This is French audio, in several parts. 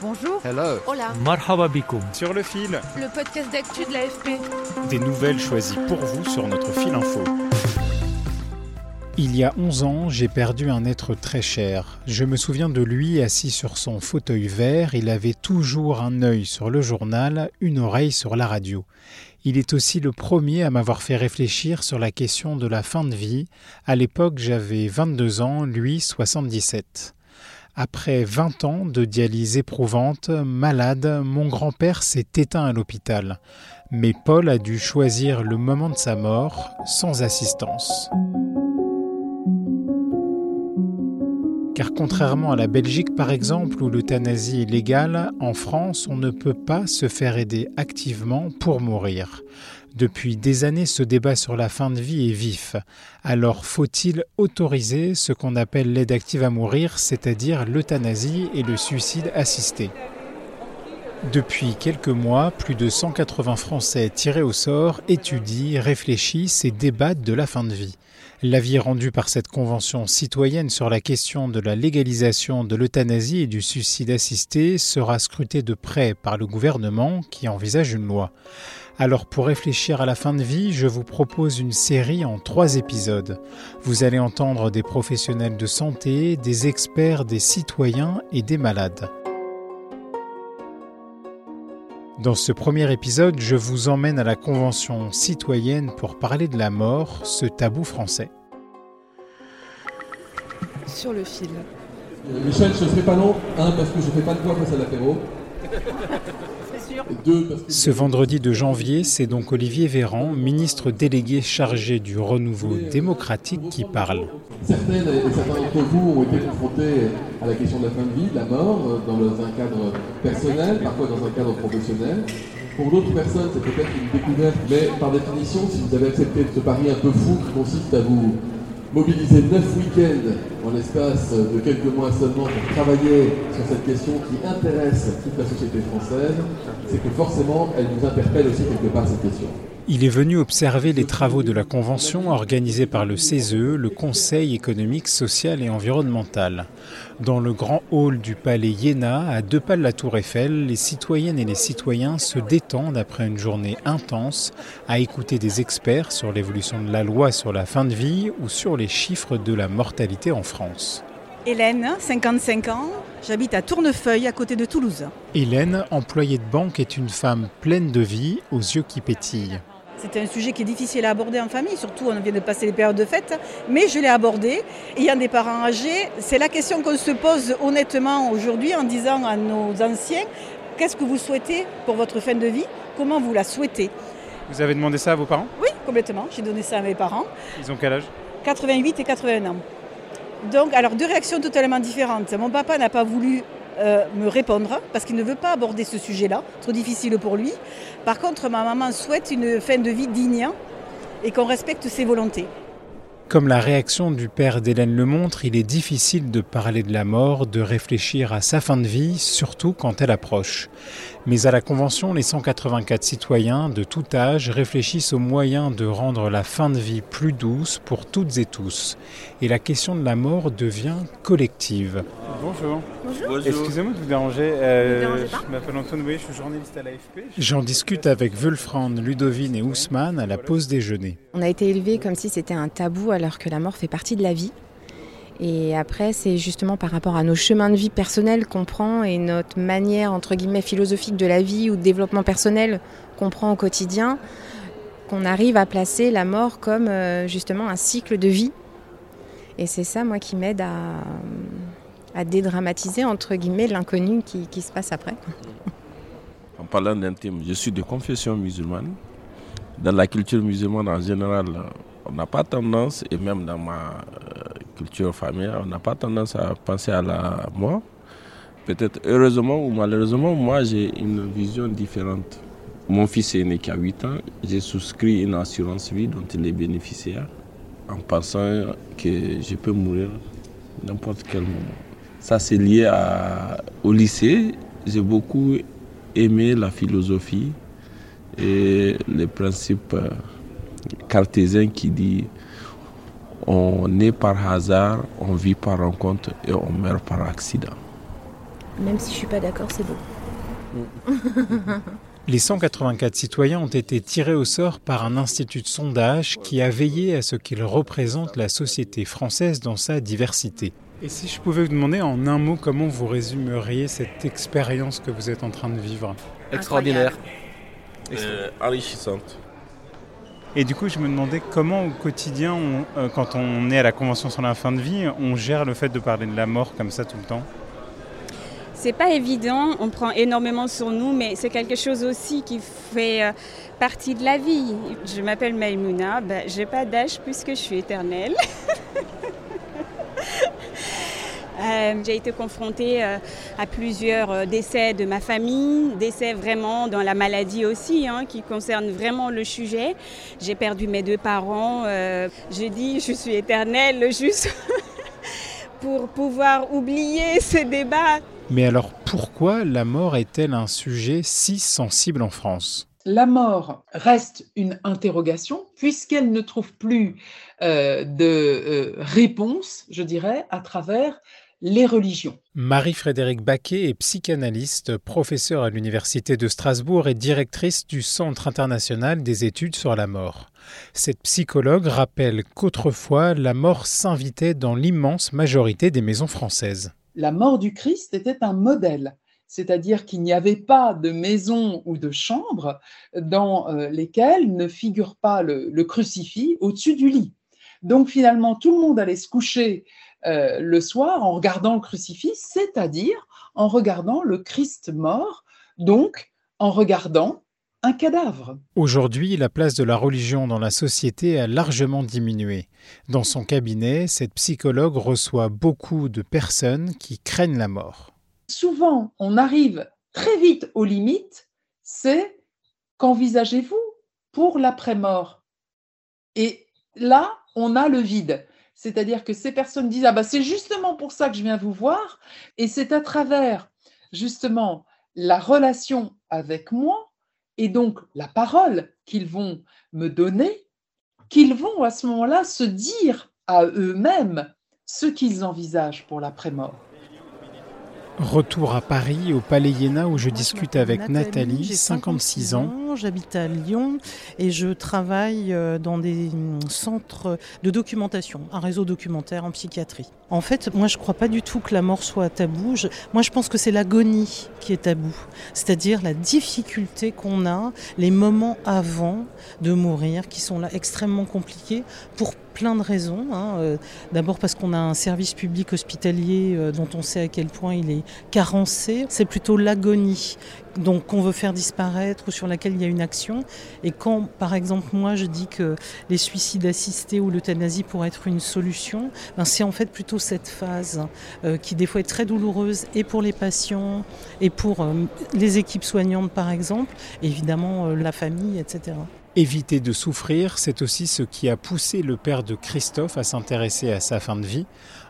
Bonjour. Hello. Hola. Marhaba bikoum. Sur le fil, Le podcast d'actu de l'AFP. des nouvelles choisies pour vous sur notre fil info. Il y a 11 ans, j'ai perdu un être très cher. Je me souviens de lui assis sur son fauteuil vert, il avait toujours un œil sur le journal, une oreille sur la radio. Il est aussi le premier à m'avoir fait réfléchir sur la question de la fin de vie. À l'époque, j'avais 22 ans, lui 77. Après 20 ans de dialyse éprouvante, malade, mon grand-père s'est éteint à l'hôpital. Mais Paul a dû choisir le moment de sa mort sans assistance. Car contrairement à la Belgique par exemple où l'euthanasie est légale, en France on ne peut pas se faire aider activement pour mourir. Depuis des années ce débat sur la fin de vie est vif. Alors faut-il autoriser ce qu'on appelle l'aide active à mourir, c'est-à-dire l'euthanasie et le suicide assisté? Depuis quelques mois, plus de 180 Français tirés au sort étudient, réfléchissent et débattent de la fin de vie. L'avis rendu par cette convention citoyenne sur la question de la légalisation de l'euthanasie et du suicide assisté sera scruté de près par le gouvernement qui envisage une loi. Alors pour réfléchir à la fin de vie, je vous propose une série en trois épisodes. Vous allez entendre des professionnels de santé, des experts, des citoyens et des malades. Dans ce premier épisode, je vous emmène à la Convention citoyenne pour parler de la mort, ce tabou français. Sur le fil. Michel, je ne serai pas long, un, parce que je ne fais pas de poids face à l'apéro. Ce vendredi de janvier, c'est donc Olivier Véran, ministre délégué chargé du renouveau démocratique, qui parle. Certaines et certains d'entre vous ont été confrontés à la question de la fin de vie, de la mort, euh, dans un cadre personnel, parfois dans un cadre professionnel. Pour d'autres personnes, c'est peut-être une découverte, mais par définition, si vous avez accepté ce pari un peu fou qui consiste à vous mobiliser neuf week-ends en l'espace de quelques mois seulement pour travailler sur cette question qui intéresse toute la société française, c'est que forcément, elle nous interpelle aussi quelque part cette question. Il est venu observer les travaux de la Convention organisée par le CESE, le Conseil économique, social et environnemental. Dans le grand hall du palais Iéna, à deux pas de la Tour Eiffel, les citoyennes et les citoyens se détendent après une journée intense à écouter des experts sur l'évolution de la loi sur la fin de vie ou sur les chiffres de la mortalité en France. Hélène, 55 ans, j'habite à Tournefeuille à côté de Toulouse. Hélène, employée de banque, est une femme pleine de vie, aux yeux qui pétillent. C'est un sujet qui est difficile à aborder en famille, surtout on vient de passer les périodes de fête, mais je l'ai abordé. Ayant des parents âgés, c'est la question qu'on se pose honnêtement aujourd'hui en disant à nos anciens, qu'est-ce que vous souhaitez pour votre fin de vie? Comment vous la souhaitez? Vous avez demandé ça à vos parents? Oui, complètement, j'ai donné ça à mes parents. Ils ont quel âge? 88 et 81 ans. Donc, alors deux réactions totalement différentes. Mon papa n'a pas voulu euh, me répondre parce qu'il ne veut pas aborder ce sujet-là, trop difficile pour lui. Par contre, ma maman souhaite une fin de vie digne et qu'on respecte ses volontés. Comme la réaction du père d'Hélène le montre, il est difficile de parler de la mort, de réfléchir à sa fin de vie, surtout quand elle approche. Mais à la Convention, les 184 citoyens de tout âge réfléchissent aux moyens de rendre la fin de vie plus douce pour toutes et tous. Et la question de la mort devient collective. Bonjour. Bonjour. Excusez-moi de vous déranger. euh, dérangez je m'appelle Antoine Boyer, je suis journaliste à l'AFP. J'en discute avec Wulfrand, Ludovine et Ousmane à la pause déjeuner. On a été élevé comme si c'était un tabou alors que la mort fait partie de la vie. Et après, c'est justement par rapport à nos chemins de vie personnels qu'on prend et notre manière, entre guillemets, philosophique de la vie ou de développement personnel qu'on prend au quotidien, qu'on arrive à placer la mort comme euh, justement un cycle de vie. Et c'est ça, moi, qui m'aide à, à dédramatiser, entre guillemets, l'inconnu qui, qui se passe après. En parlant d'intime, je suis de confession musulmane. Dans la culture musulmane en général, on n'a pas tendance, et même dans ma euh, culture familiale, on n'a pas tendance à penser à la mort. Peut-être heureusement ou malheureusement, moi j'ai une vision différente. Mon fils est né qu'à 8 ans, j'ai souscrit une assurance vie dont il est bénéficiaire en pensant que je peux mourir n'importe quel moment. Ça c'est lié au lycée. J'ai beaucoup aimé la philosophie et les principes euh, cartésiens qui dit on naît par hasard, on vit par rencontre et on meurt par accident. Même si je suis pas d'accord, c'est beau. Les 184 citoyens ont été tirés au sort par un institut de sondage qui a veillé à ce qu'ils représentent la société française dans sa diversité. Et si je pouvais vous demander en un mot comment vous résumeriez cette expérience que vous êtes en train de vivre Extraordinaire. Euh, enrichissante. Et du coup, je me demandais comment au quotidien, euh, quand on est à la Convention sur la fin de vie, on gère le fait de parler de la mort comme ça tout le temps? C'est pas évident, on prend énormément sur nous, mais c'est quelque chose aussi qui fait euh, partie de la vie. Je m'appelle Maïmouna, ben, j'ai pas d'âge puisque je suis éternelle. Euh, j'ai été confrontée euh, à plusieurs décès de ma famille, décès vraiment dans la maladie aussi, hein, qui concerne vraiment le sujet. J'ai perdu mes deux parents. je dis, je suis éternelle juste pour pouvoir oublier ces débats mais alors pourquoi la mort est-elle un sujet si sensible en France? La mort reste une interrogation puisqu'elle ne trouve plus euh, de euh, réponse, je dirais, à travers les religions. Marie-Frédérique Baquet est psychanalyste, professeure à l'Université de Strasbourg et directrice du Centre international des études sur la mort. Cette psychologue rappelle qu'autrefois, la mort s'invitait dans l'immense majorité des maisons françaises la mort du Christ était un modèle, c'est-à-dire qu'il n'y avait pas de maison ou de chambre dans euh, lesquelles ne figure pas le, crucifix au-dessus du lit. Donc finalement, tout le monde allait se coucher euh, le soir en regardant le crucifix, c'est-à-dire en regardant le Christ mort, donc en regardant un cadavre. Aujourd'hui, la place de la religion dans la société a largement diminué. Dans son cabinet, cette psychologue reçoit beaucoup de personnes qui craignent la mort. Souvent, on arrive très vite aux limites, c'est qu'envisagez-vous pour l'après-mort? Et là, on a le vide. C'est-à-dire que ces personnes disent Ah, bah, c'est justement pour ça que je viens vous voir. Et c'est à travers, justement, la relation avec moi et donc la parole qu'ils vont me donner, qu'ils vont à ce moment-là se dire à eux-mêmes ce qu'ils envisagent pour l'après-mort. Retour à Paris, au Palais Iéna, où je discute avec Nathalie, 56 ans. J'habite à Lyon et je travaille euh, dans des hum, centres de documentation, un réseau documentaire en psychiatrie. En fait, moi, je ne crois pas du tout que la mort soit tabou. moi, je pense que c'est l'agonie qui est tabou. C'est-à-dire la difficulté qu'on a, les moments avant de mourir, qui sont là extrêmement compliqués pour plein de raisons. Hein. Euh, d'abord parce qu'on a un service public hospitalier euh, dont on sait à quel point il est carencé. C'est plutôt l'agonie qu'on veut faire disparaître ou sur laquelle il y a une action. Et quand, par exemple, moi je dis que les suicides assistés ou l'euthanasie pourraient être une solution, ben c'est en fait plutôt cette phase euh, qui des fois est très douloureuse et pour les patients et pour les équipes soignantes, par exemple, et évidemment la famille, etc. Éviter de souffrir, c'est aussi ce qui a poussé le père de Christophe à s'intéresser à sa fin de vie.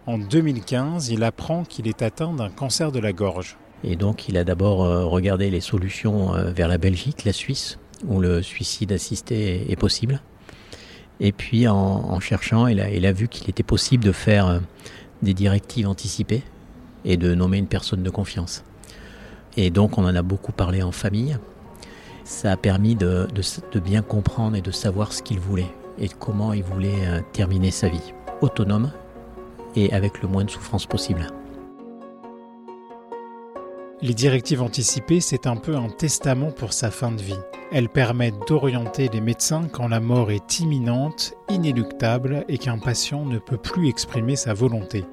En 2015, il apprend qu'il est atteint d'un cancer de la gorge. Et donc il a d'abord euh, regardé les solutions euh, vers la Belgique, la Suisse, où le suicide assisté est possible. Et puis en, cherchant, il a, vu qu'il était possible de faire euh, des directives anticipées et de nommer une personne de confiance. Et donc on en a beaucoup parlé en famille ça a permis de, bien comprendre et de savoir ce qu'il voulait et comment il voulait terminer sa vie, autonome et avec le moins de souffrance possible. Les directives anticipées, c'est un peu un testament pour sa fin de vie. Elles permettent d'orienter les médecins quand la mort est imminente, inéluctable et qu'un patient ne peut plus exprimer sa volonté.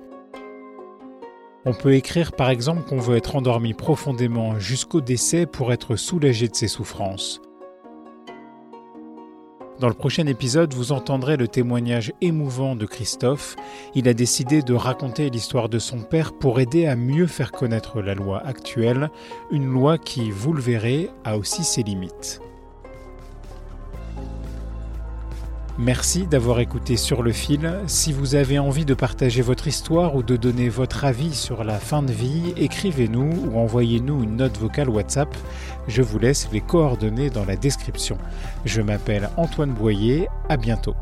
On peut écrire par exemple qu'on veut être endormi profondément jusqu'au décès pour être soulagé de ses souffrances. Dans le prochain épisode, vous entendrez le témoignage émouvant de Christophe. Il a décidé de raconter l'histoire de son père pour aider à mieux faire connaître la loi actuelle, une loi qui, vous le verrez, a aussi ses limites. Merci d'avoir écouté Sur le fil. Si vous avez envie de partager votre histoire ou de donner votre avis sur la fin de vie, écrivez-nous ou envoyez-nous une note vocale WhatsApp. Je vous laisse les coordonnées dans la description. Je m'appelle Antoine Boyer. À bientôt.